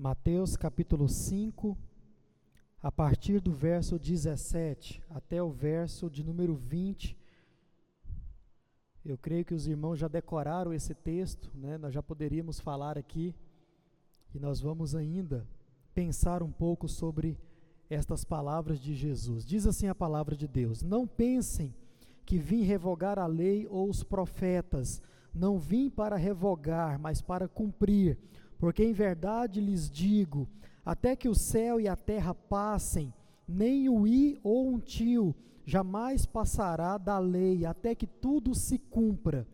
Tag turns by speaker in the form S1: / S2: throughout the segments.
S1: Mateus capítulo 5, a partir do verso 17 até o verso de número 20. Eu creio que os irmãos já decoraram esse texto, né? nós já poderíamos falar aqui, e nós vamos ainda pensar um pouco sobre estas palavras de Jesus. Diz assim a palavra de Deus: Não pensem que vim revogar a lei ou os profetas, não vim para revogar, mas para cumprir. Porque em verdade lhes digo: até que o céu e a terra passem, nem o i ou um tio jamais passará da lei, até que tudo se cumpra.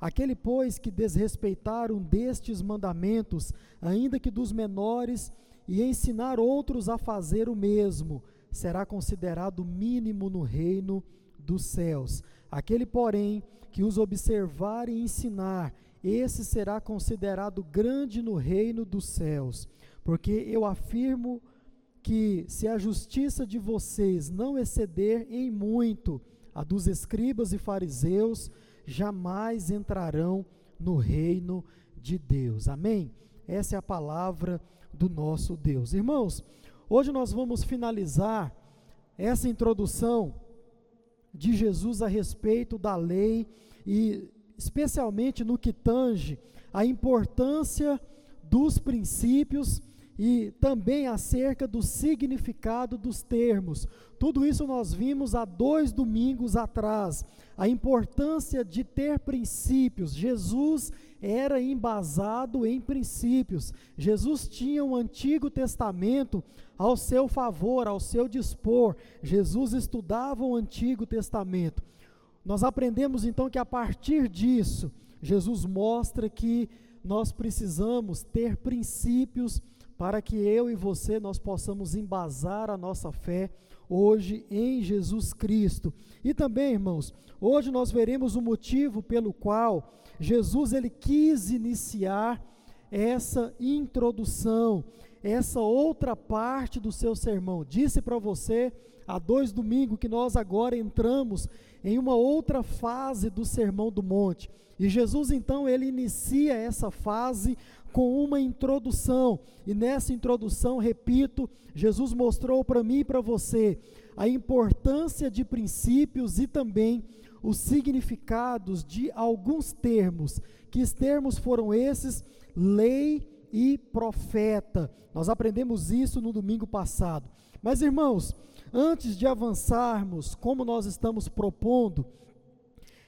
S1: Aquele, pois, que desrespeitar um destes mandamentos, ainda que dos menores, e ensinar outros a fazer o mesmo, será considerado mínimo no reino dos céus. Aquele, porém, que os observar e ensinar, esse será considerado grande no reino dos céus. Porque eu afirmo que se a justiça de vocês não exceder em muito a dos escribas e fariseus, jamais entrarão no reino de Deus. Amém? Essa é a palavra do nosso Deus. Irmãos, hoje nós vamos finalizar essa introdução de Jesus a respeito da lei e especialmente no que tange a importância dos princípios e também acerca do significado dos termos. Tudo isso nós vimos há dois domingos atrás. A importância de ter princípios. Jesus era embasado em princípios. Jesus tinha o um Antigo Testamento ao seu favor, ao seu dispor. Jesus estudava o Antigo Testamento. Nós aprendemos então que a partir disso, Jesus mostra que nós precisamos ter princípios para que eu e você nós possamos embasar a nossa fé hoje em Jesus Cristo. E também, irmãos, hoje nós veremos o motivo pelo qual Jesus ele quis iniciar essa introdução, essa outra parte do seu sermão. Disse para você há dois domingos que nós agora entramos em uma outra fase do Sermão do Monte. E Jesus então ele inicia essa fase com uma introdução. E nessa introdução, repito, Jesus mostrou para mim e para você a importância de princípios e também os significados de alguns termos. Que termos foram esses? Lei e profeta. Nós aprendemos isso no domingo passado. Mas irmãos, antes de avançarmos, como nós estamos propondo,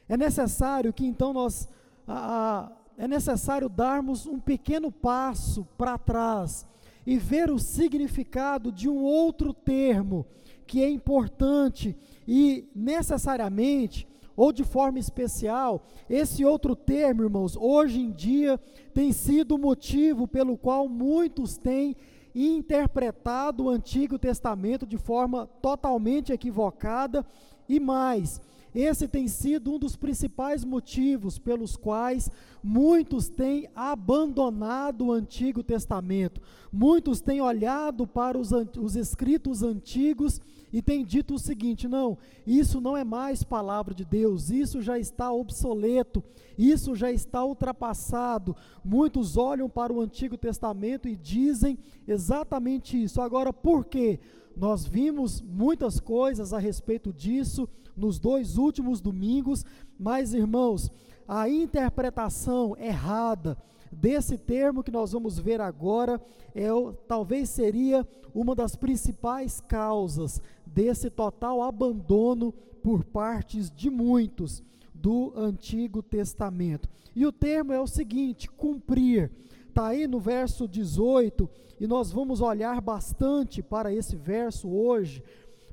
S1: é necessário que então nós a, é necessário darmos um pequeno passo para trás e ver o significado de um outro termo que é importante e necessariamente ou de forma especial, esse outro termo, irmãos, hoje em dia tem sido o motivo pelo qual muitos têm interpretado o Antigo Testamento de forma totalmente equivocada e mais, esse tem sido um dos principais motivos pelos quais muitos têm abandonado o Antigo Testamento. Muitos têm olhado para os, os escritos antigos e têm dito o seguinte: não, isso não é mais palavra de Deus, isso já está obsoleto, isso já está ultrapassado. Muitos olham para o Antigo Testamento e dizem exatamente isso. Agora, por quê? Nós vimos muitas coisas a respeito disso nos dois últimos domingos, mas irmãos, a interpretação errada desse termo que nós vamos ver agora é talvez seria uma das principais causas desse total abandono por partes de muitos do Antigo Testamento. E o termo é o seguinte: cumprir. Está aí no verso 18, e nós vamos olhar bastante para esse verso hoje,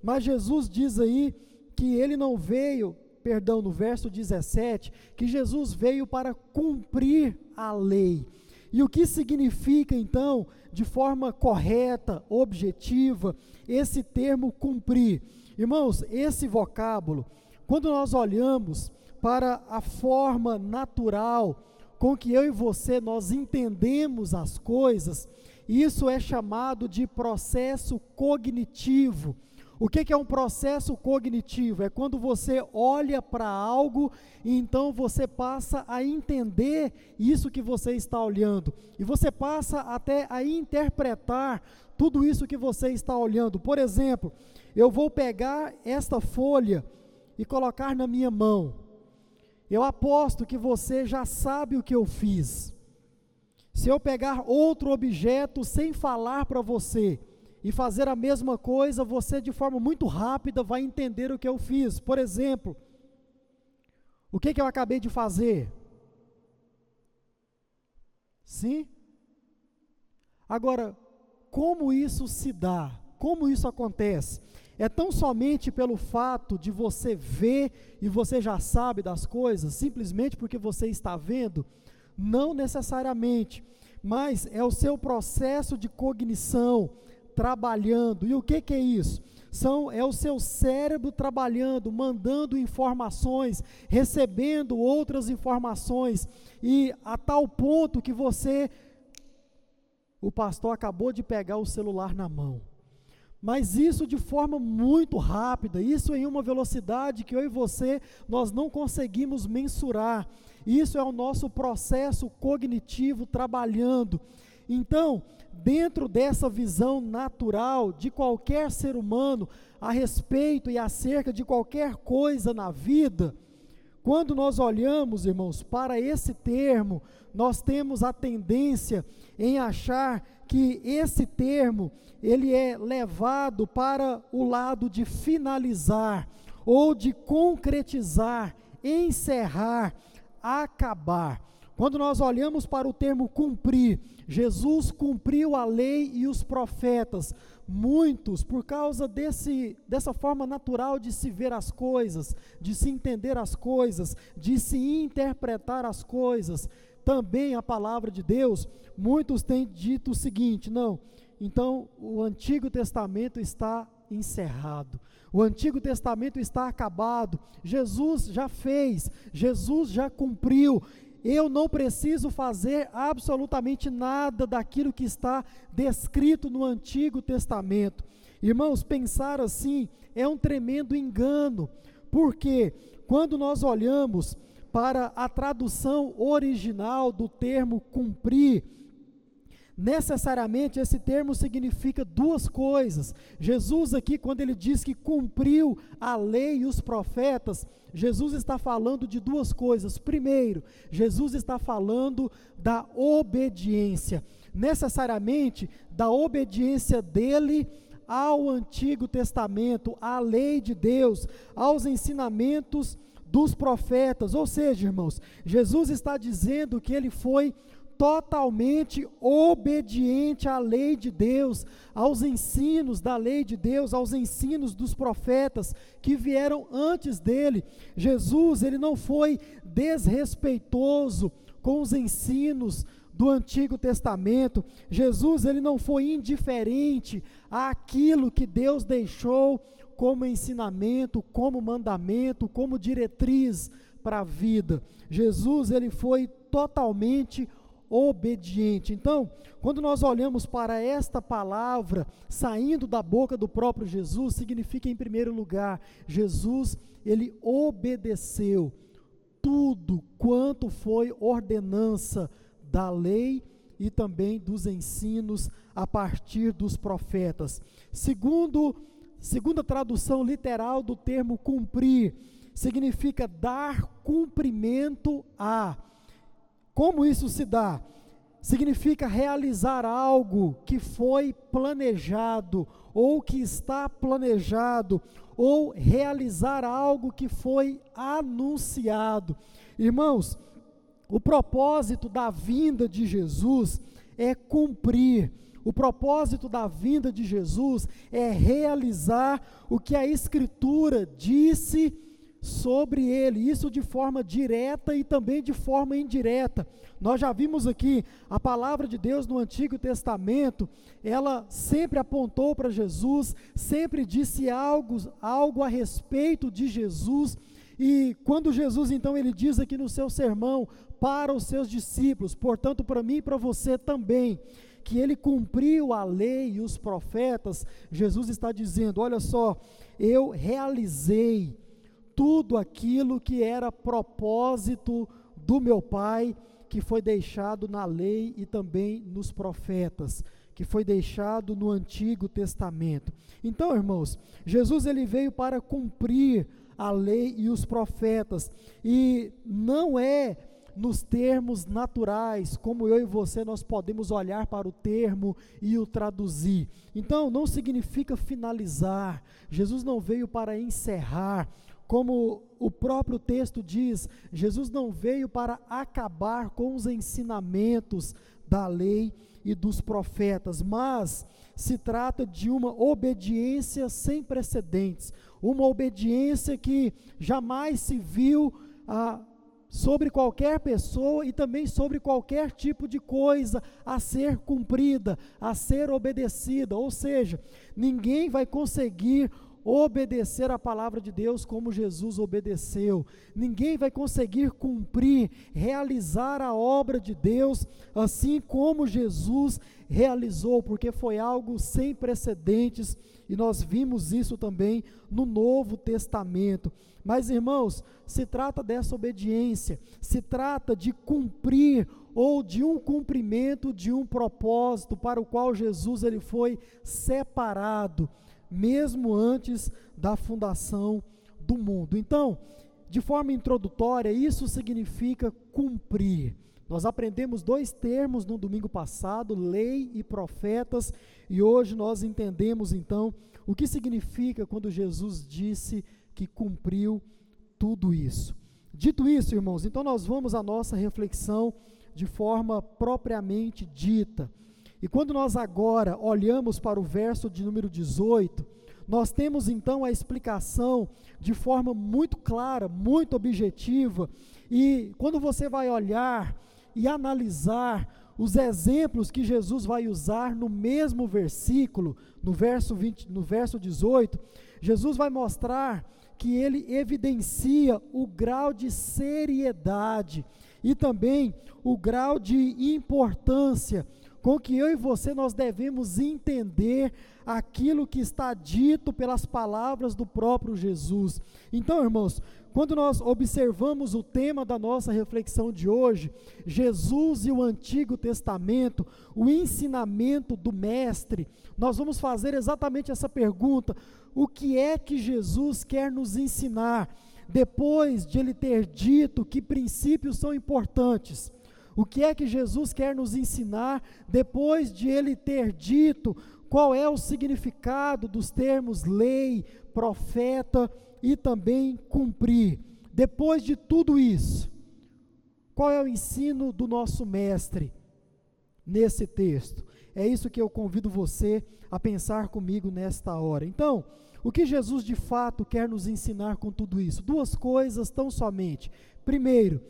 S1: mas Jesus diz aí que ele não veio, perdão, no verso 17, que Jesus veio para cumprir a lei. E o que significa então, de forma correta, objetiva, esse termo cumprir? Irmãos, esse vocábulo, quando nós olhamos para a forma natural com que eu e você nós entendemos as coisas, isso é chamado de processo cognitivo O que, é um processo cognitivo? É quando você olha para algo e então você passa a entender isso que você está olhando. E você passa até a interpretar tudo isso que você está olhando. Por exemplo, eu vou pegar esta folha e colocar na minha mão. Eu aposto que você já sabe o que eu fiz. Se eu pegar outro objeto sem falar para você, e fazer a mesma coisa, você de forma muito rápida vai entender o que eu fiz. Por exemplo, o que, que eu acabei de fazer? Sim? Agora, como isso se dá? Como isso acontece? É tão somente pelo fato de você ver e você já sabe das coisas, simplesmente porque você está vendo? Não necessariamente, mas é o seu processo de cognição, trabalhando. E o que, que é isso? São, é o seu cérebro trabalhando, mandando informações, recebendo outras informações, e a tal ponto que você, o pastor acabou de pegar o celular na mão. Mas isso de forma muito rápida, isso em uma velocidade que eu e você nós não conseguimos mensurar. Isso é o nosso processo cognitivo trabalhando. Então, dentro dessa visão natural de qualquer ser humano a respeito e acerca de qualquer coisa na vida, quando nós olhamos, irmãos, para esse termo, nós temos a tendência em achar que esse termo ele é levado para o lado de finalizar ou de concretizar, encerrar, acabar. Quando nós olhamos para o termo cumprir, Jesus cumpriu a lei e os profetas. Muitos, por causa desse, dessa forma natural de se ver as coisas, de se entender as coisas, de se interpretar as coisas, também a palavra de Deus, muitos têm dito o seguinte: não, então o Antigo Testamento está encerrado. O Antigo Testamento está acabado. Jesus já fez, Jesus já cumpriu eu não preciso fazer absolutamente nada daquilo que está descrito no Antigo Testamento. Irmãos, pensar assim é um tremendo engano, porque quando nós olhamos para a tradução original do termo cumprir, necessariamente esse termo significa duas coisas. Jesus, aqui, quando ele diz que cumpriu a lei e os profetas, Jesus está falando de duas coisas. Primeiro, Jesus está falando da obediência, necessariamente da obediência dele ao Antigo Testamento, à lei de Deus, aos ensinamentos dos profetas. Ou seja, irmãos, Jesus está dizendo que ele foi totalmente obediente à lei de Deus, aos ensinos da lei de Deus, aos ensinos dos profetas que vieram antes dele. Jesus, ele não foi desrespeitoso com os ensinos do Antigo Testamento. Jesus, ele não foi indiferente àquilo que Deus deixou como ensinamento, como mandamento, como diretriz para a vida. Jesus, ele foi totalmente obediente. Então, quando nós olhamos para esta palavra saindo da boca do próprio Jesus, significa em primeiro lugar, Jesus, ele obedeceu tudo quanto foi ordenança da lei e também dos ensinos a partir dos profetas. Segundo, segunda tradução literal do termo cumprir, significa dar cumprimento a como isso se dá? Significa realizar algo que foi planejado, ou que está planejado, ou realizar algo que foi anunciado. Irmãos, o propósito da vinda de Jesus é cumprir. O propósito da vinda de Jesus é realizar o que a Escritura disse sobre ele, isso de forma direta e também de forma indireta. Nós já vimos aqui a palavra de Deus no Antigo Testamento, ela sempre apontou para Jesus, sempre disse algo, algo a respeito de Jesus. E quando Jesus então ele diz aqui no seu sermão para os seus discípulos, portanto para mim e para você também, que ele cumpriu a lei e os profetas, Jesus está dizendo: olha só, eu realizei tudo aquilo que era propósito do meu Pai, que foi deixado na lei e também nos profetas, que foi deixado no Antigo Testamento. Então, irmãos, Jesus ele veio para cumprir a lei e os profetas, e não é nos termos naturais, como eu e você nós podemos olhar para o termo e o traduzir. Então, não significa finalizar. Jesus não veio para encerrar. Como o próprio texto diz, Jesus não veio para acabar com os ensinamentos da lei e dos profetas, mas se trata de uma obediência sem precedentes, uma obediência que jamais se viu a sobre qualquer pessoa e também sobre qualquer tipo de coisa a ser cumprida, a ser obedecida. Ou seja, ninguém vai conseguir obedecer a palavra de Deus como Jesus obedeceu. Ninguém vai conseguir cumprir, realizar a obra de Deus assim como Jesus realizou, porque foi algo sem precedentes e nós vimos isso também no Novo Testamento. Mas, irmãos, se trata dessa obediência, se trata de cumprir ou de um cumprimento de um propósito para o qual Jesus ele foi separado mesmo antes da fundação do mundo. Então, de forma introdutória, isso significa cumprir. Nós aprendemos dois termos no domingo passado, lei e profetas, e hoje nós entendemos então o que significa quando Jesus disse que cumpriu tudo isso. Dito isso, irmãos, então nós vamos à nossa reflexão de forma propriamente dita. E quando nós agora olhamos para o verso de número 18, nós temos então a explicação de forma muito clara, muito objetiva, e quando você vai olhar e analisar os exemplos que Jesus vai usar no mesmo versículo, no verso 20, no verso 18, Jesus vai mostrar que ele evidencia o grau de seriedade e também o grau de importância com que eu e você nós devemos entender aquilo que está dito pelas palavras do próprio Jesus. Então, irmãos, quando nós observamos o tema da nossa reflexão de hoje, Jesus e o Antigo Testamento, o ensinamento do Mestre, nós vamos fazer exatamente essa pergunta: o que é que Jesus quer nos ensinar? Depois de ele ter dito que princípios são importantes, o que é que Jesus quer nos ensinar depois de ele ter dito qual é o significado dos termos lei, profeta e também cumprir? Depois de tudo isso, qual é o ensino do nosso mestre nesse texto? É isso que eu convido você a pensar comigo nesta hora. Então, o que Jesus de fato quer nos ensinar com tudo isso? Duas coisas tão somente. Primeiro,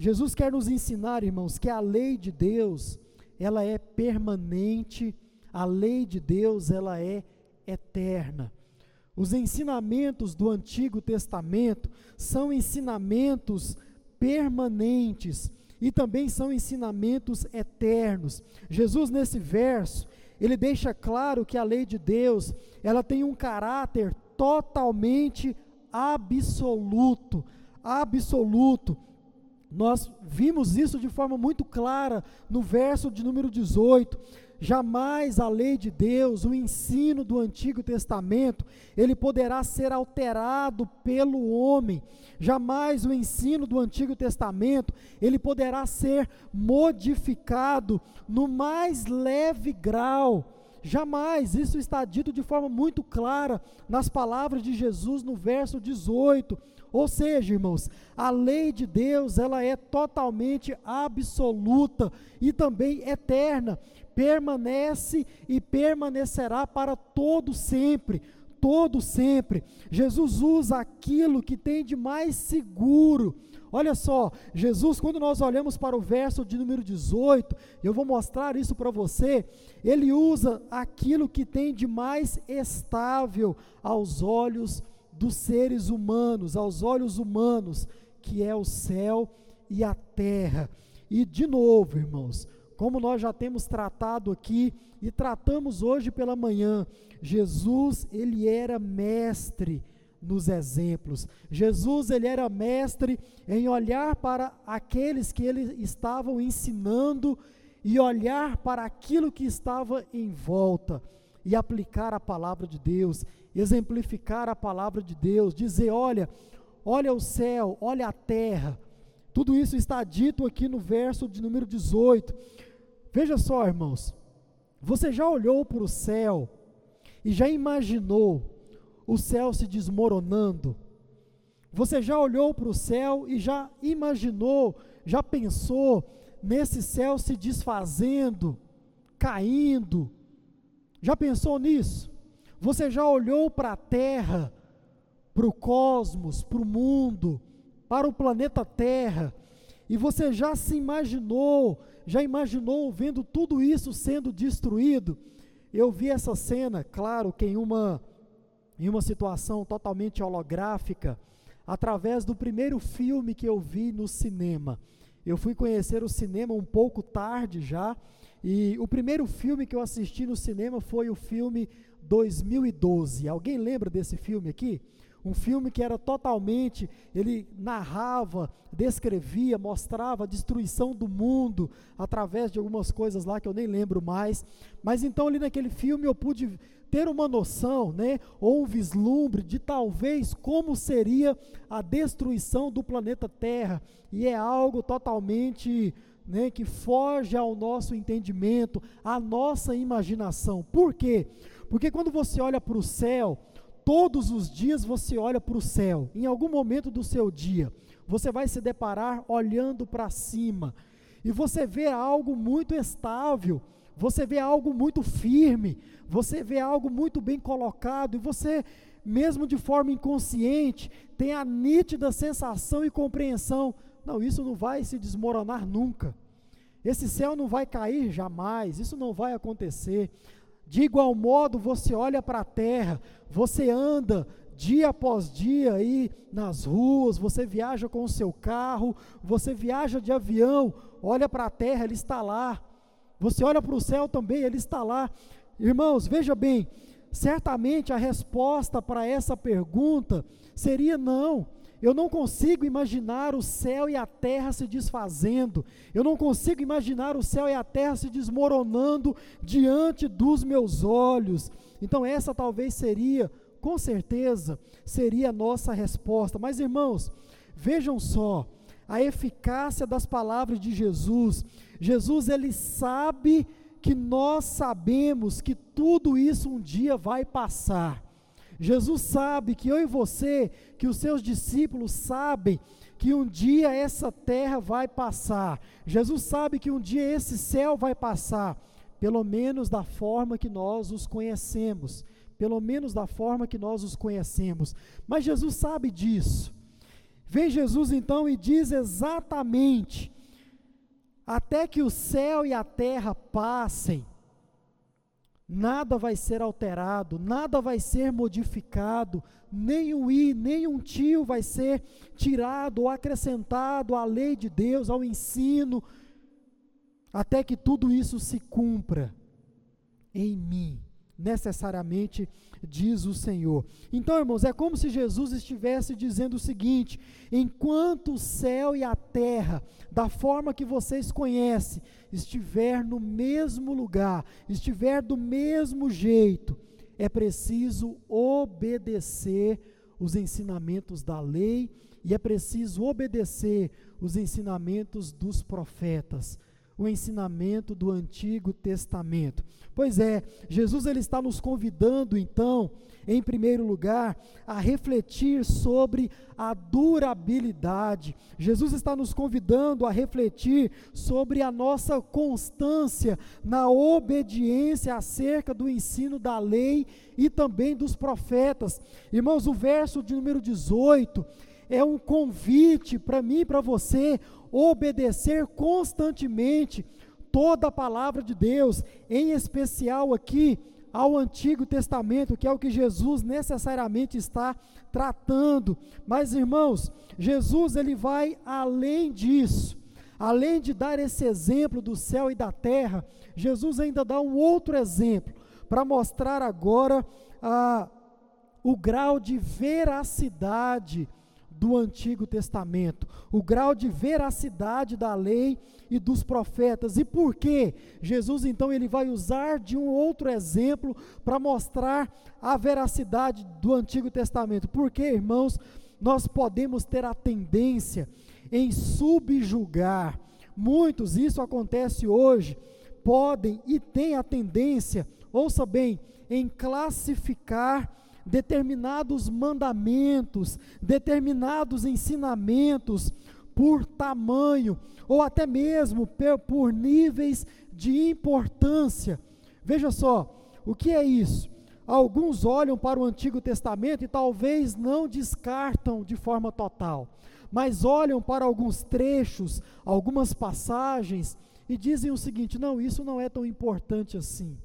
S1: Jesus quer nos ensinar, irmãos, que a lei de Deus, ela é permanente, a lei de Deus, ela é eterna. Os ensinamentos do Antigo Testamento são ensinamentos permanentes e também são ensinamentos eternos. Jesus nesse verso, ele deixa claro que a lei de Deus, ela tem um caráter totalmente absoluto, absoluto. Nós vimos isso de forma muito clara no verso de número 18. Jamais a lei de Deus, o ensino do Antigo Testamento, ele poderá ser alterado pelo homem. Jamais o ensino do Antigo Testamento, ele poderá ser modificado no mais leve grau. Jamais, isso está dito de forma muito clara nas palavras de Jesus no verso 18. Ou seja, irmãos, a lei de Deus, ela é totalmente absoluta e também eterna, permanece e permanecerá para todo sempre, todo sempre. Jesus usa aquilo que tem de mais seguro. Olha só, Jesus, quando nós olhamos para o verso de número 18, eu vou mostrar isso para você, ele usa aquilo que tem de mais estável aos olhos dos seres humanos, aos olhos humanos, que é o céu e a terra. E de novo, irmãos, como nós já temos tratado aqui e tratamos hoje pela manhã, Jesus, ele era mestre nos exemplos. Jesus, ele era mestre em olhar para aqueles que ele estavam ensinando e olhar para aquilo que estava em volta e aplicar a palavra de Deus, exemplificar a palavra de Deus, dizer, olha, olha o céu, olha a terra. Tudo isso está dito aqui no verso de número 18. Veja só, irmãos. Você já olhou para o céu e já imaginou o céu se desmoronando? Você já olhou para o céu e já imaginou, já pensou nesse céu se desfazendo, caindo? Já pensou nisso? Você já olhou para a terra, para o cosmos, para o mundo, para o planeta Terra, e você já se imaginou, já imaginou vendo tudo isso sendo destruído? Eu vi essa cena, claro que em uma, em uma situação totalmente holográfica, através do primeiro filme que eu vi no cinema. Eu fui conhecer o cinema um pouco tarde já, e o primeiro filme que eu assisti no cinema foi o filme 2012. Alguém lembra desse filme aqui? Um filme que era totalmente, ele narrava, descrevia, mostrava a destruição do mundo através de algumas coisas lá que eu nem lembro mais. Mas então ali naquele filme eu pude ter uma noção, né, ou um vislumbre de talvez como seria a destruição do planeta Terra. E é algo totalmente né, que foge ao nosso entendimento, à nossa imaginação. Por quê? Porque quando você olha para o céu, todos os dias você olha para o céu, em algum momento do seu dia, você vai se deparar olhando para cima, e você vê algo muito estável, você vê algo muito firme, você vê algo muito bem colocado, e você, mesmo de forma inconsciente, tem a nítida sensação e compreensão: não, isso não vai se desmoronar nunca, esse céu não vai cair jamais, isso não vai acontecer. De igual modo, você olha para a terra, você anda dia após dia aí nas ruas, você viaja com o seu carro, você viaja de avião, olha para a terra, ele está lá. Você olha para o céu também, ele está lá. Irmãos, veja bem, certamente a resposta para essa pergunta seria não. Eu não consigo imaginar o céu e a terra se desfazendo. Eu não consigo imaginar o céu e a terra se desmoronando diante dos meus olhos. Então, essa talvez seria, com certeza, seria a nossa resposta. Mas, irmãos, vejam só a eficácia das palavras de Jesus. Jesus, ele sabe que nós sabemos que tudo isso um dia vai passar. Jesus sabe que eu e você, que os seus discípulos sabem que um dia essa terra vai passar. Jesus sabe que um dia esse céu vai passar, pelo menos da forma que nós os conhecemos, pelo menos da forma que nós os conhecemos. Mas Jesus sabe disso. Vem Jesus então e diz exatamente: até que o céu e a terra passem, nada vai ser alterado, nada vai ser modificado, nem um i, nem um tio vai ser tirado ou acrescentado à lei de Deus, ao ensino, até que tudo isso se cumpra em mim necessariamente, diz o Senhor. Então, irmãos, é como se Jesus estivesse dizendo o seguinte: enquanto o céu e a terra, da forma que vocês conhecem, estiver no mesmo lugar, estiver do mesmo jeito, é preciso obedecer os ensinamentos da lei e é preciso obedecer os ensinamentos dos profetas o ensinamento do Antigo Testamento. Pois é, Jesus ele está nos convidando então, em primeiro lugar, a refletir sobre a durabilidade. Jesus está nos convidando a refletir sobre a nossa constância na obediência acerca do ensino da lei e também dos profetas. Irmãos, o verso de número 18 é um convite para mim e para você obedecer constantemente toda a palavra de Deus, em especial aqui ao Antigo Testamento, que é o que Jesus necessariamente está tratando. Mas irmãos, Jesus ele vai além disso. além de dar esse exemplo do céu e da terra, Jesus ainda dá um outro exemplo para mostrar agora a, o grau de veracidade do Antigo Testamento, o grau de veracidade da lei e dos profetas. E por quê? Jesus então ele vai usar de um outro exemplo para mostrar a veracidade do Antigo Testamento. Porque, irmãos, nós podemos ter a tendência em subjugar. Muitos, isso acontece hoje, podem e têm a tendência, ouça bem, em classificar determinados mandamentos, determinados ensinamentos por tamanho ou até mesmo por níveis de importância. Veja só, o que é isso? Alguns olham para o Antigo Testamento e talvez não descartam de forma total, mas olham para alguns trechos, algumas passagens e dizem o seguinte: não, isso não é tão importante assim.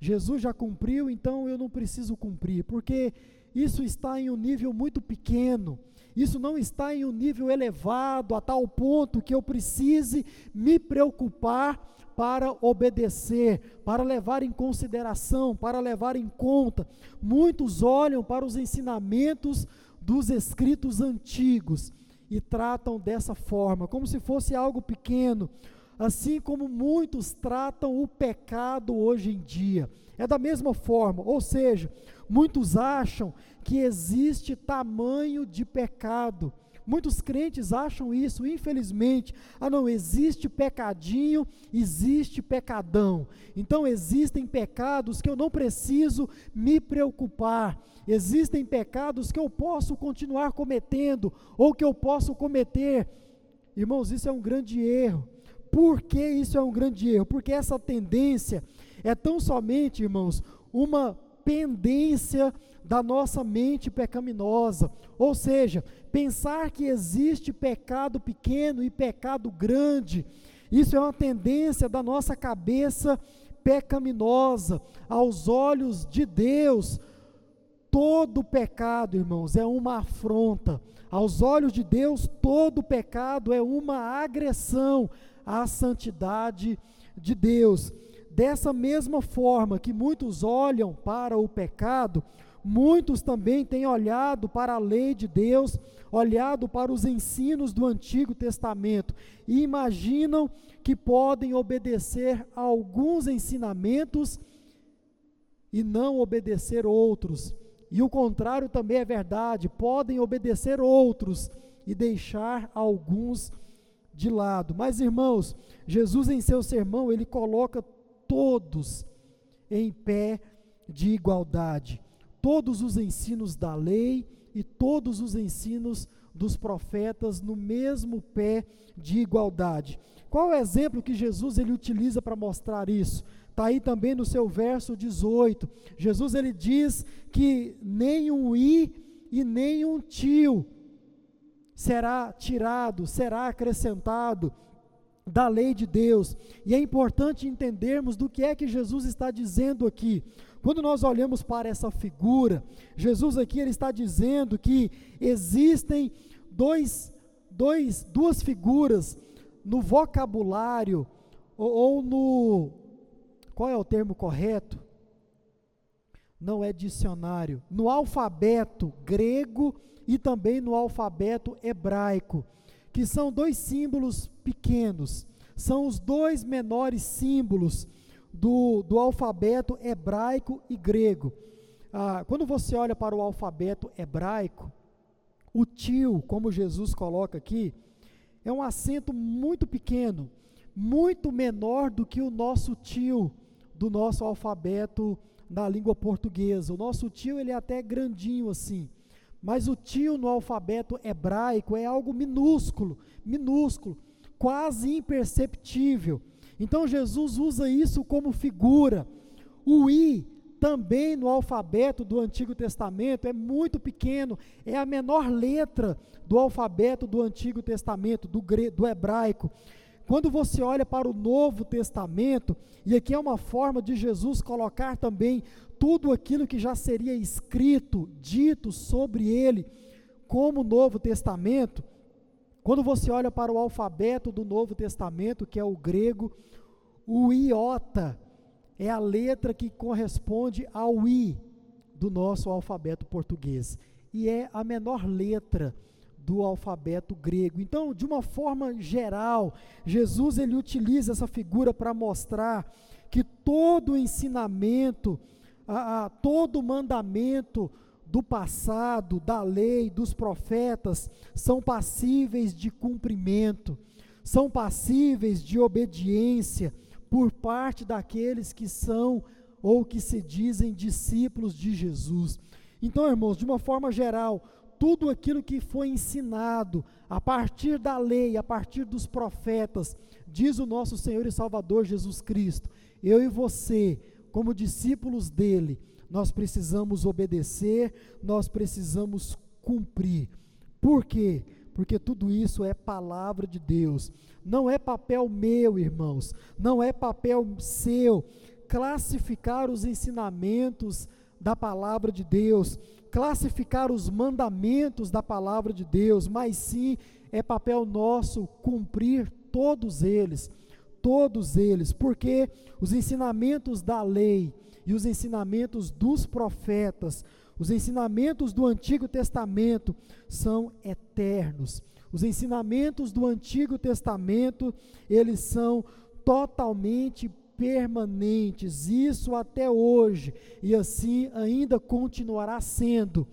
S1: Jesus já cumpriu, então eu não preciso cumprir, porque isso está em um nível muito pequeno, isso não está em um nível elevado a tal ponto que eu precise me preocupar para obedecer, para levar em consideração, para levar em conta. Muitos olham para os ensinamentos dos escritos antigos e tratam dessa forma, como se fosse algo pequeno, assim como muitos tratam o pecado hoje em dia. É da mesma forma, ou seja, muitos acham que existe tamanho de pecado. Muitos crentes acham isso, infelizmente. Ah, não, existe pecadinho, existe pecadão. Então, existem pecados que eu não preciso me preocupar. Existem pecados que eu posso continuar cometendo, ou que eu posso cometer. Irmãos, isso é um grande erro. Por que isso é um grande erro? Porque essa tendência é tão somente, irmãos, uma pendência da nossa mente pecaminosa. Ou seja, pensar que existe pecado pequeno e pecado grande, isso é uma tendência da nossa cabeça pecaminosa. Aos olhos de Deus, todo pecado, irmãos, é uma afronta. Aos olhos de Deus, todo pecado é uma agressão à santidade de Deus. Dessa mesma forma que muitos olham para o pecado, muitos também têm olhado para a lei de Deus, olhado para os ensinos do Antigo Testamento e imaginam que podem obedecer a alguns ensinamentos e não obedecer outros. E o contrário também é verdade, podem obedecer outros e deixar alguns de lado. Mas irmãos, Jesus em seu sermão, ele coloca todos em pé de igualdade. Todos os ensinos da lei e todos os ensinos dos profetas no mesmo pé de igualdade. Qual é o exemplo que Jesus ele utiliza para mostrar isso? Está aí também no seu verso 18. Jesus ele diz que nem um i e nem um tio será tirado, será acrescentado da lei de Deus. E é importante entendermos do que é que Jesus está dizendo aqui. Quando nós olhamos para essa figura, Jesus aqui ele está dizendo que existem dois, dois, duas figuras no vocabulário ou, ou no qual é o termo correto? Não é dicionário. No alfabeto grego e também no alfabeto hebraico que são dois símbolos pequenos, são os dois menores símbolos do, do alfabeto hebraico e grego. Ah, quando você olha para o alfabeto hebraico, o tio, como Jesus coloca aqui, é um acento muito pequeno, muito menor do que o nosso tio do nosso alfabeto na língua portuguesa. O nosso tio ele é até grandinho assim. Mas o tio no alfabeto hebraico é algo minúsculo, minúsculo, quase imperceptível. Então Jesus usa isso como figura. O i também no alfabeto do Antigo Testamento é muito pequeno, é a menor letra do alfabeto do Antigo Testamento, do, do hebraico. Quando você olha para o Novo Testamento, e aqui é uma forma de Jesus colocar também tudo aquilo que já seria escrito, dito sobre ele, como Novo Testamento, Quando você olha para o alfabeto do Novo Testamento, que é o grego, o iota é a letra que corresponde ao i do nosso alfabeto português e é a menor letra do alfabeto grego. Então, de uma forma geral, Jesus ele utiliza essa figura para mostrar que todo ensinamento, a, a, todo mandamento do passado, da lei, dos profetas, são passíveis de cumprimento, são passíveis de obediência por parte daqueles que são ou que se dizem discípulos de Jesus. Então, irmãos, de uma forma geral, tudo aquilo que foi ensinado a partir da lei, a partir dos profetas, diz o nosso Senhor e Salvador Jesus Cristo, eu e você, como discípulos dele, nós precisamos obedecer, nós precisamos cumprir. Por quê? Porque tudo isso é palavra de Deus. Não é papel meu, irmãos, não é papel seu classificar os ensinamentos da palavra de Deus, classificar os mandamentos da palavra de Deus, mas sim é papel nosso cumprir todos eles, todos eles, porque os ensinamentos da lei e os ensinamentos dos profetas, os ensinamentos do Antigo Testamento são eternos. Os ensinamentos do Antigo Testamento, eles são totalmente permanentes, isso até hoje, e assim ainda continuará sendo,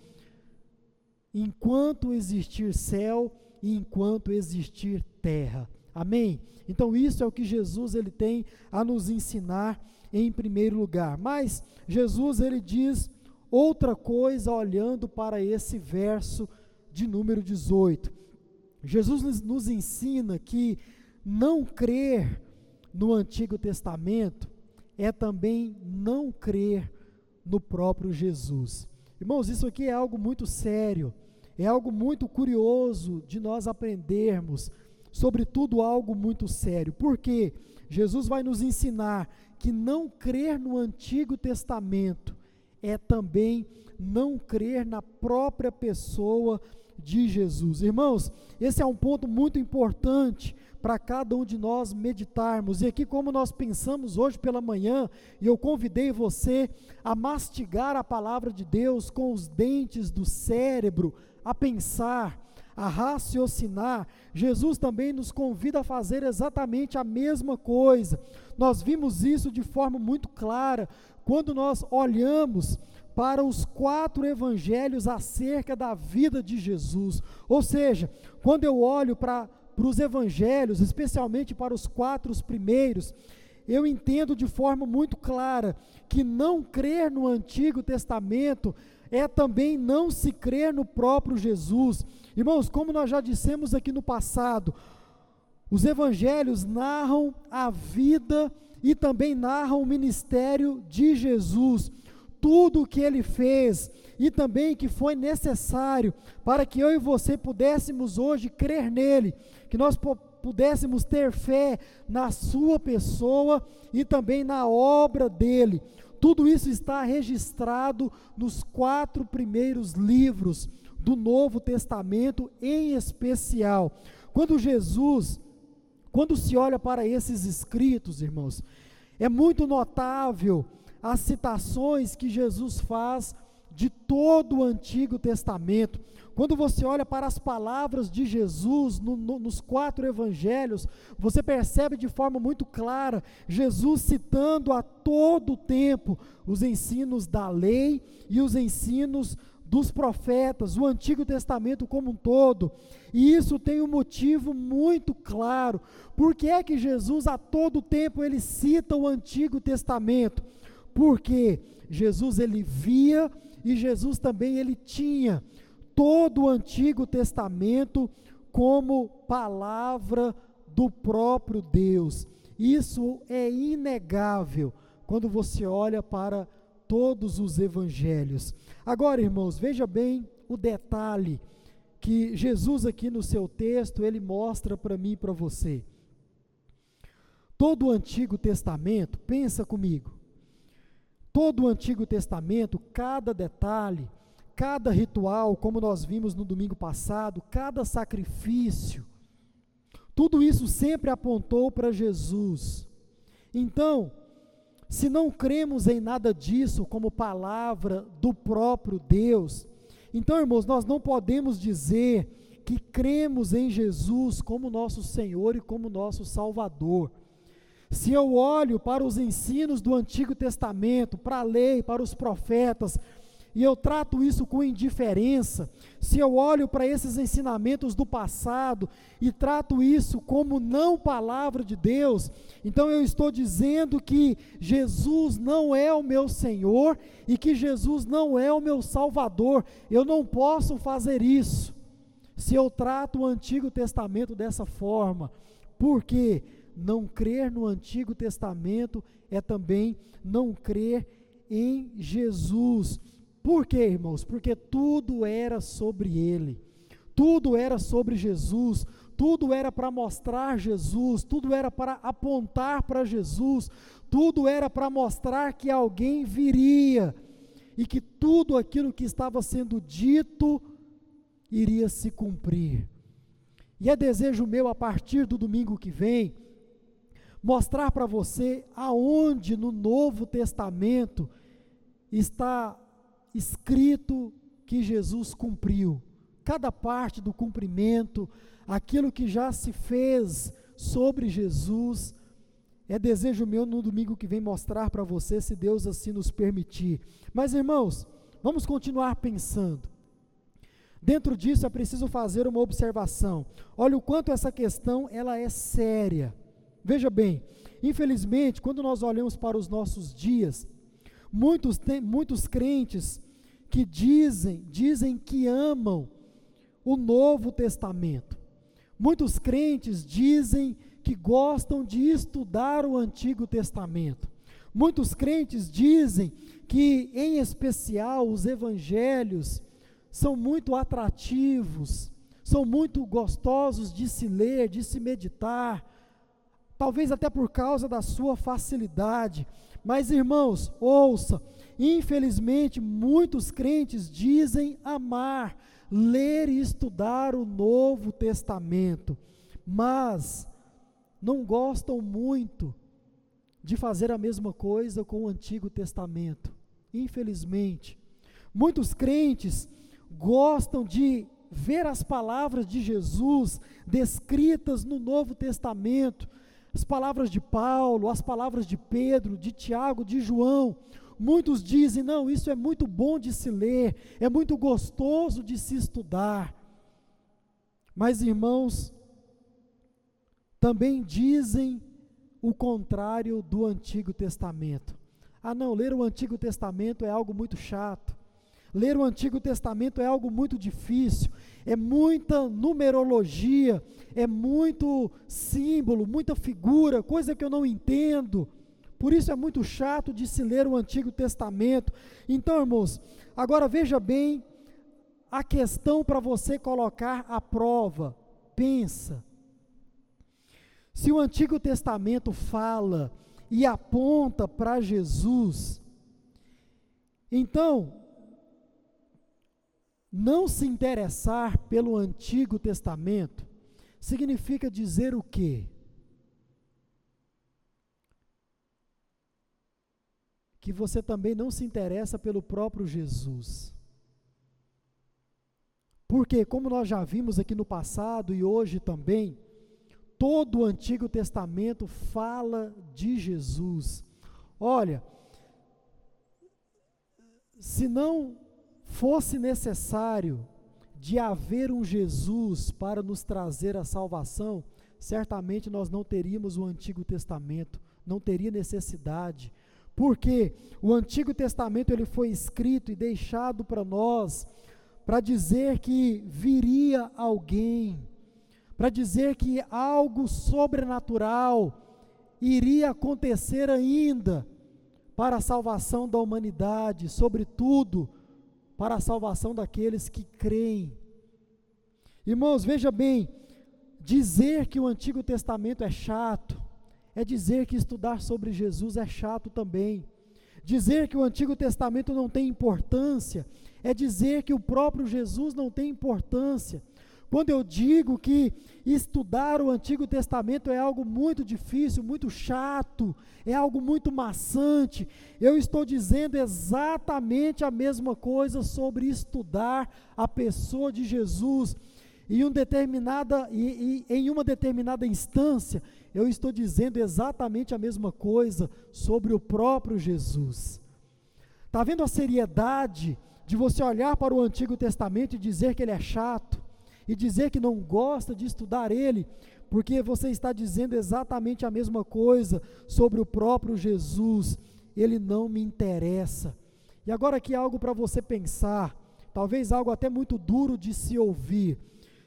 S1: enquanto existir céu e enquanto existir terra. Amém? Então isso é o que Jesus ele tem a nos ensinar em primeiro lugar. Mas Jesus ele diz outra coisa olhando para esse verso de número 18. Jesus nos, ensina que não crer no Antigo Testamento é também não crer no próprio Jesus. Irmãos, isso aqui é algo muito sério, é algo muito curioso de nós aprendermos, sobretudo algo muito sério, porque Jesus vai nos ensinar que não crer no Antigo Testamento é também não crer na própria pessoa de Jesus. Irmãos, esse é um ponto muito importante para cada um de nós meditarmos. E aqui, como nós pensamos hoje pela manhã, e eu convidei você a mastigar a palavra de Deus com os dentes do cérebro, a pensar, a raciocinar, Jesus também nos convida a fazer exatamente a mesma coisa. Nós vimos isso de forma muito clara quando nós olhamos para os quatro evangelhos acerca da vida de Jesus. Ou seja, quando eu olho para os evangelhos, especialmente para os quatro primeiros, eu entendo de forma muito clara que não crer no Antigo Testamento é também não se crer no próprio Jesus. Irmãos, como nós já dissemos aqui no passado, os evangelhos narram a vida e também narram o ministério de Jesus, tudo o que ele fez e também que foi necessário para que eu e você pudéssemos hoje crer nele, que nós pudéssemos ter fé na sua pessoa e também na obra dele. Tudo isso está registrado nos quatro primeiros livros do Novo Testamento, em especial. Quando Jesus, quando se olha para esses escritos, irmãos, é muito notável as citações que Jesus faz de todo o Antigo Testamento. Quando você olha para as palavras de Jesus no, no, nos quatro evangelhos, você percebe de forma muito clara Jesus citando a todo tempo os ensinos da lei e os ensinos dos profetas, o Antigo Testamento como um todo. E isso tem um motivo muito claro. Por que é que Jesus a todo tempo ele cita o Antigo Testamento? Porque Jesus ele via e Jesus também ele tinha todo o Antigo Testamento como palavra do próprio Deus. Isso é inegável quando você olha para todos os evangelhos. Agora, irmãos, veja bem o detalhe que Jesus aqui no seu texto ele mostra para mim e para você. Todo o Antigo Testamento, pensa comigo. Todo o Antigo Testamento, cada detalhe cada ritual, como nós vimos no domingo passado, cada sacrifício, Tudo isso sempre apontou para Jesus. Então, se não cremos em nada disso como palavra do próprio Deus, então, irmãos, nós não podemos dizer que cremos em Jesus como nosso Senhor e como nosso Salvador. Se eu olho para os ensinos do Antigo Testamento, para a lei, para os profetas, e eu trato isso com indiferença, se eu olho para esses ensinamentos do passado e trato isso como não palavra de Deus, então eu estou dizendo que Jesus não é o meu Senhor e que Jesus não é o meu Salvador. Eu não posso fazer isso se eu trato o Antigo Testamento dessa forma. Porque não crer no Antigo Testamento é também não crer em Jesus. Por quê, irmãos? Porque tudo era sobre ele, tudo era sobre Jesus, tudo era para mostrar Jesus, tudo era para apontar para Jesus, tudo era para mostrar que alguém viria e que tudo aquilo que estava sendo dito iria se cumprir. E é desejo meu, a partir do domingo que vem, mostrar para você aonde no Novo Testamento está escrito que Jesus cumpriu. Cada parte do cumprimento, aquilo que já se fez sobre Jesus, é desejo meu no domingo que vem mostrar para você, se Deus assim nos permitir. Mas irmãos, vamos continuar pensando. Dentro disso é preciso fazer uma observação. Olha o quanto essa questão ela é séria. Veja bem, infelizmente, quando nós olhamos para os nossos dias, muitos, muitos crentes que dizem, dizem que amam o Novo Testamento. Muitos crentes dizem que gostam de estudar o Antigo Testamento. Muitos crentes dizem que, em especial, os evangelhos são muito atrativos, são muito gostosos de se ler, de se meditar, talvez até por causa da sua facilidade. Mas, irmãos, ouça, Infelizmente, muitos crentes dizem amar, ler e estudar o Novo Testamento, mas não gostam muito de fazer a mesma coisa com o Antigo Testamento. Infelizmente, muitos crentes gostam de ver as palavras de Jesus descritas no Novo Testamento, as palavras de Paulo, as palavras de Pedro, de Tiago, de João, Muitos dizem: não, isso é muito bom de se ler, é muito gostoso de se estudar. Mas, irmãos, também dizem o contrário do Antigo Testamento. Ah, não, ler o Antigo Testamento é algo muito chato. Ler o Antigo Testamento é algo muito difícil, é muita numerologia, é muito símbolo, muita figura, coisa que eu não entendo. Por isso é muito chato de se ler o Antigo Testamento. Então, irmãos, agora veja bem a questão para você colocar à prova. Pensa. Se o Antigo Testamento fala e aponta para Jesus, então, não se interessar pelo Antigo Testamento significa dizer o quê? Que você também não se interessa pelo próprio Jesus. Porque, como nós já vimos aqui no passado e hoje também, todo o Antigo Testamento fala de Jesus. Olha, se não fosse necessário de haver um Jesus para nos trazer a salvação, certamente nós não teríamos o Antigo Testamento, não teria necessidade porque o Antigo Testamento ele foi escrito e deixado para nós para dizer que viria alguém, para dizer que algo sobrenatural iria acontecer ainda para a salvação da humanidade, sobretudo para a salvação daqueles que creem. Irmãos, veja bem, dizer que o Antigo Testamento é chato, é dizer que estudar sobre Jesus é chato também. Dizer que o Antigo Testamento não tem importância é dizer que o próprio Jesus não tem importância. quando eu digo que estudar o Antigo Testamento é algo muito difícil, muito chato, é algo muito maçante, eu estou dizendo exatamente a mesma coisa sobre estudar a pessoa de Jesus. Em, um determinada, em uma determinada instância, eu estou dizendo exatamente a mesma coisa sobre o próprio Jesus. Está vendo a seriedade de você olhar para o Antigo Testamento e dizer que ele é chato? e dizer que não gosta de estudar ele, porque você está dizendo exatamente a mesma coisa sobre o próprio Jesus. Ele não me interessa. E agora aqui algo para você pensar, talvez algo até muito duro de se ouvir.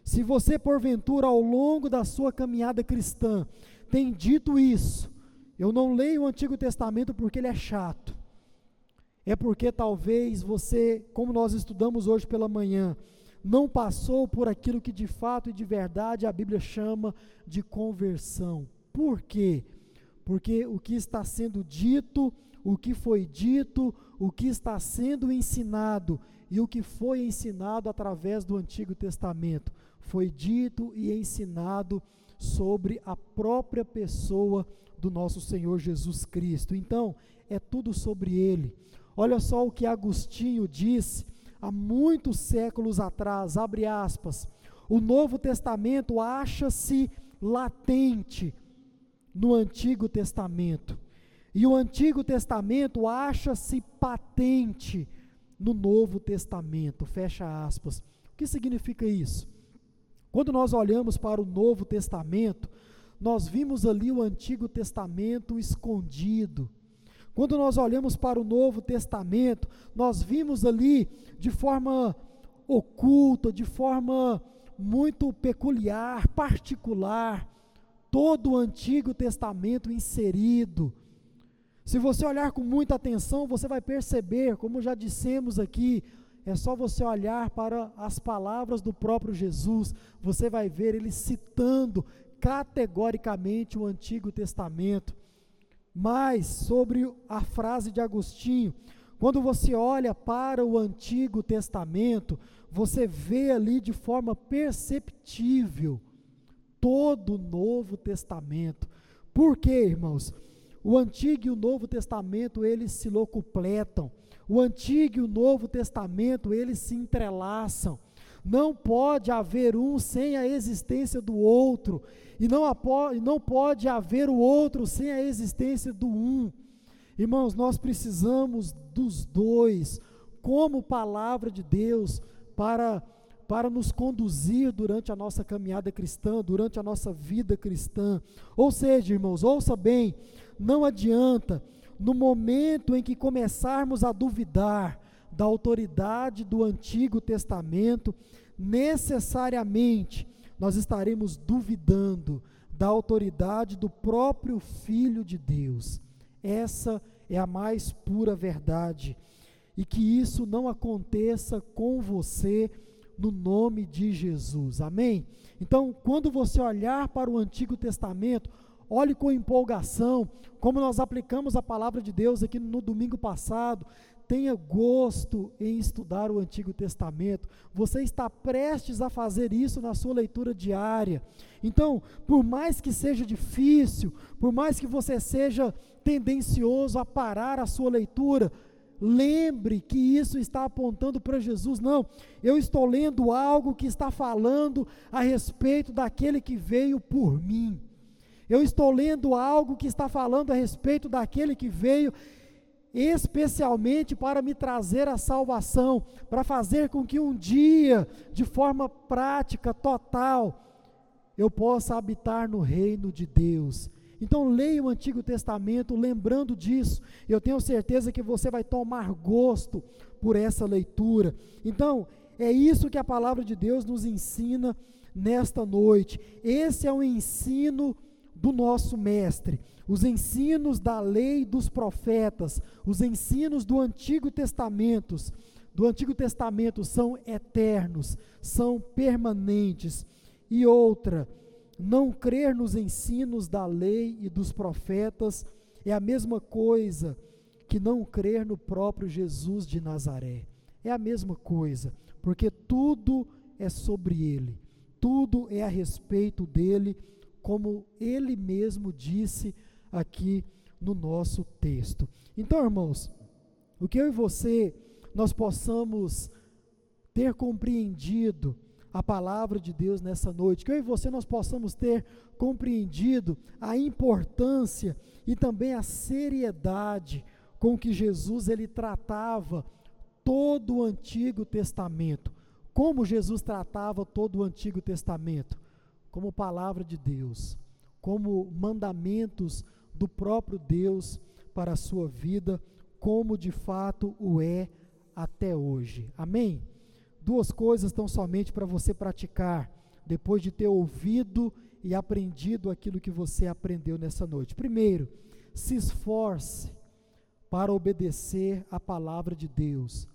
S1: Se você porventura ao longo da sua caminhada cristã tem dito isso, eu não leio o Antigo Testamento porque ele é chato. É porque talvez você, como nós estudamos hoje pela manhã, não passou por aquilo que de fato e de verdade a Bíblia chama de conversão. Por quê? Porque o que está sendo dito, o que foi dito, o que está sendo ensinado e o que foi ensinado através do Antigo Testamento foi dito e ensinado sobre a própria pessoa do nosso Senhor Jesus Cristo. Então, é tudo sobre ele. Olha só o que Agostinho disse há muitos séculos atrás, abre aspas, o Novo Testamento acha-se latente no Antigo Testamento. E o Antigo Testamento acha-se patente no Novo Testamento. Fecha aspas. O que significa isso? Quando nós olhamos para o Novo Testamento, nós vimos ali o Antigo Testamento escondido quando nós olhamos para o Novo Testamento, nós vimos ali de forma oculta, de forma muito peculiar, particular, todo o Antigo Testamento inserido. Se você olhar com muita atenção, você vai perceber, como já dissemos aqui, é só você olhar para as palavras do próprio Jesus, você vai ver ele citando categoricamente o Antigo Testamento. Mas sobre a frase de Agostinho, quando você olha para o Antigo Testamento, você vê ali de forma perceptível todo o Novo Testamento. Por quê, irmãos? O Antigo e o Novo Testamento, eles se locupletam. O Antigo e o Novo Testamento, eles se entrelaçam. Não pode haver um sem a existência do outro, e não, não pode haver o outro sem a existência do um. Irmãos, nós precisamos dos dois, como palavra de Deus, para, para nos conduzir durante a nossa caminhada cristã, durante a nossa vida cristã. Ou seja, irmãos, ouça bem, não adianta, no momento em que começarmos a duvidar, da autoridade do Antigo Testamento, necessariamente nós estaremos duvidando da autoridade do próprio Filho de Deus. Essa é a mais pura verdade. E que isso não aconteça com você no nome de Jesus. Amém? Então, quando você olhar para o Antigo Testamento, olhe com empolgação, como nós aplicamos a palavra de Deus aqui no domingo passado, tenha gosto em estudar o Antigo Testamento. Você está prestes a fazer isso na sua leitura diária. Então, por mais que seja difícil, por mais que você seja tendencioso a parar a sua leitura, lembre que isso está apontando para Jesus. Não, eu estou lendo algo que está falando a respeito daquele que veio por mim. Eu estou lendo algo que está falando a respeito daquele que veio especialmente para me trazer a salvação, para fazer com que um dia, de forma prática, total, eu possa habitar no reino de Deus. Então leia o Antigo Testamento lembrando disso. Eu tenho certeza que você vai tomar gosto por essa leitura. Então, é isso que a palavra de Deus nos ensina nesta noite. Esse é o ensino do nosso mestre, os ensinos da lei dos profetas, os ensinos do Antigo Testamento, do Antigo Testamento são eternos, são permanentes. E outra, não crer nos ensinos da lei e dos profetas é a mesma coisa que não crer no próprio Jesus de Nazaré. É a mesma coisa, porque tudo é sobre ele. tudo é a respeito dele, como ele mesmo disse aqui no nosso texto. Então, irmãos, o que eu e você nós possamos ter compreendido a palavra de Deus nessa noite, que eu e você nós possamos ter compreendido a importância e também a seriedade com que Jesus ele tratava todo o Antigo Testamento. Como Jesus tratava todo o Antigo Testamento? Como palavra de Deus, como mandamentos do próprio Deus para a sua vida, como de fato o é até hoje. Amém? Duas coisas estão somente para você praticar depois de ter ouvido e aprendido aquilo que você aprendeu nessa noite. Primeiro, se esforce para obedecer a palavra de Deus,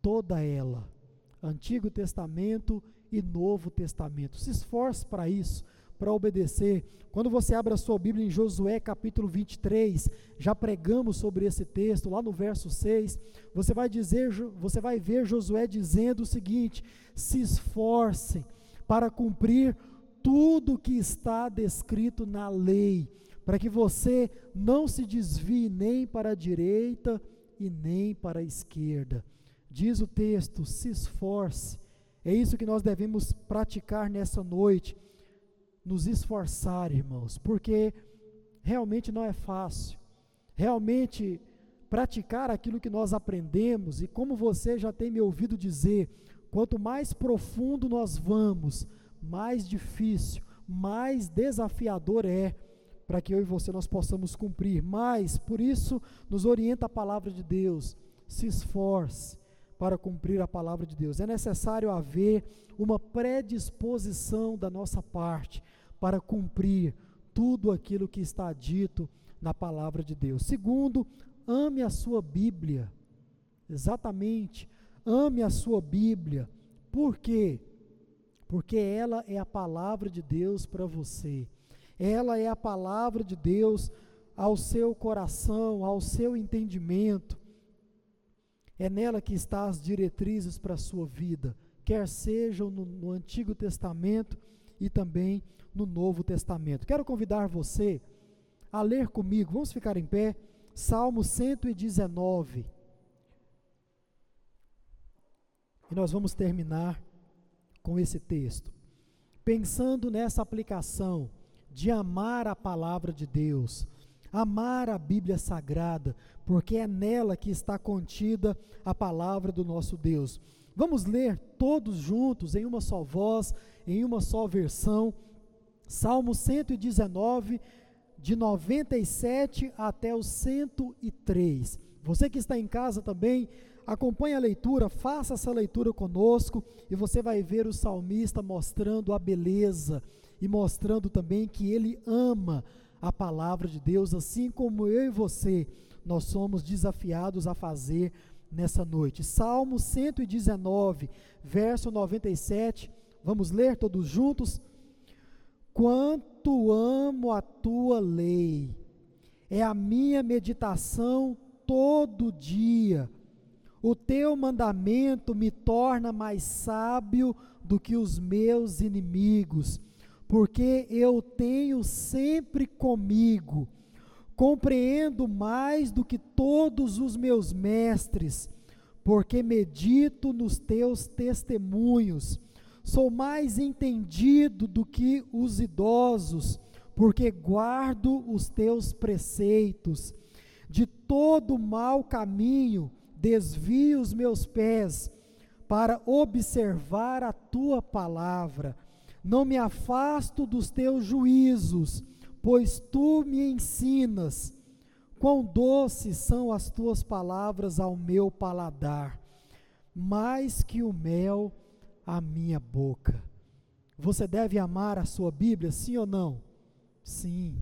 S1: toda ela, Antigo Testamento e Novo Testamento. Se esforce para isso, para obedecer. Quando você abre a sua Bíblia em Josué capítulo 23, já pregamos sobre esse texto, lá no verso 6, você vai dizer, você vai ver Josué dizendo o seguinte: se esforcem para cumprir tudo que está descrito na lei, para que você não se desvie nem para a direita e nem para a esquerda. Diz o texto: se esforce. É isso que nós devemos praticar nessa noite nos esforçar, irmãos, porque realmente não é fácil. Realmente praticar aquilo que nós aprendemos e como você já tem me ouvido dizer, quanto mais profundo nós vamos, mais difícil, mais desafiador é para que eu e você nós possamos cumprir. Mas por isso nos orienta a palavra de Deus. Se esforce para cumprir a palavra de Deus. É necessário haver uma predisposição da nossa parte para cumprir tudo aquilo que está dito na palavra de Deus. Segundo, ame a sua Bíblia. Exatamente, ame a sua Bíblia. Por quê? Porque ela é a palavra de Deus para você. Ela é a palavra de Deus ao seu coração, ao seu entendimento. É nela que está as diretrizes para a sua vida, quer sejam no, no Antigo Testamento e também no Novo Testamento. Quero convidar você a ler comigo, vamos ficar em pé, Salmo 119. E nós vamos terminar com esse texto. Pensando nessa aplicação de amar a palavra de Deus, amar a Bíblia Sagrada, porque é nela que está contida a palavra do nosso Deus. Vamos ler todos juntos, em uma só voz, em uma só versão, Salmo 119, de 97 até o 103. Você que está em casa também, acompanhe a leitura, faça essa leitura conosco e você vai ver o salmista mostrando a beleza e mostrando também que ele ama a palavra de Deus, assim como eu e você, nós somos desafiados a fazer nessa noite. Salmo 119, verso 97. Vamos ler todos juntos? Quanto amo a tua lei, é a minha meditação todo dia. O teu mandamento me torna mais sábio do que os meus inimigos, porque eu tenho sempre comigo. Compreendo mais do que todos os meus mestres, porque medito nos teus testemunhos. Sou mais entendido do que os idosos, porque guardo os teus preceitos. De todo mau caminho desvio os meus pés para observar a tua palavra. Não me afasto dos teus juízos, pois tu me ensinas. Quão doces são as tuas palavras ao meu paladar, mais que o mel a minha boca. Você deve amar a sua Bíblia, sim ou não? Sim.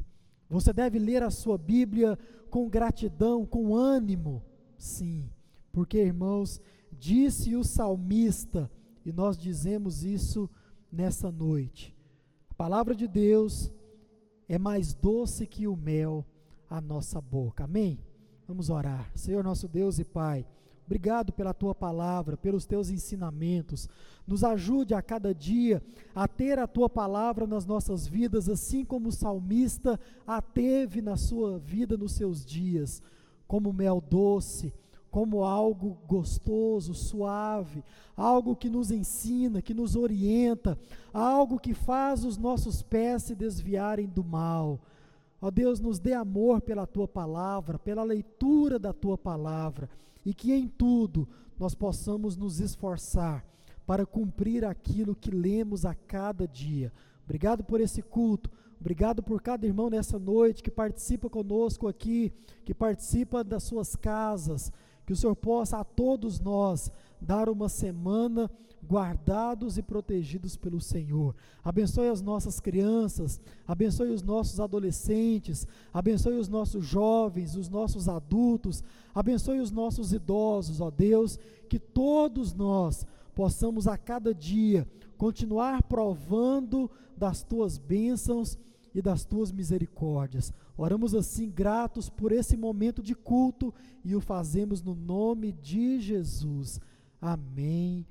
S1: Você deve ler a sua Bíblia com gratidão, com ânimo? Sim. Porque, irmãos, disse o salmista, e nós dizemos isso nessa noite: a palavra de Deus é mais doce que o mel à nossa boca. Amém? Vamos orar. Senhor nosso Deus e Pai. Obrigado pela tua palavra, pelos teus ensinamentos. Nos ajude a cada dia a ter a tua palavra nas nossas vidas, assim como o salmista a teve na sua vida nos seus dias, como mel doce, como algo gostoso, suave, algo que nos ensina, que nos orienta, algo que faz os nossos pés se desviarem do mal. Ó Deus, nos dê amor pela tua palavra, pela leitura da tua palavra e que em tudo nós possamos nos esforçar para cumprir aquilo que lemos a cada dia. Obrigado por esse culto. Obrigado por cada irmão nessa noite que participa conosco aqui, que participa das suas casas. Que o Senhor possa a todos nós dar uma semana guardados e protegidos pelo Senhor. Abençoe as nossas crianças, abençoe os nossos adolescentes, abençoe os nossos jovens, os nossos adultos, abençoe os nossos idosos, ó Deus, que todos nós possamos a cada dia continuar provando das tuas bênçãos e das tuas misericórdias. Oramos assim, gratos por esse momento de culto e o fazemos no nome de Jesus. Amém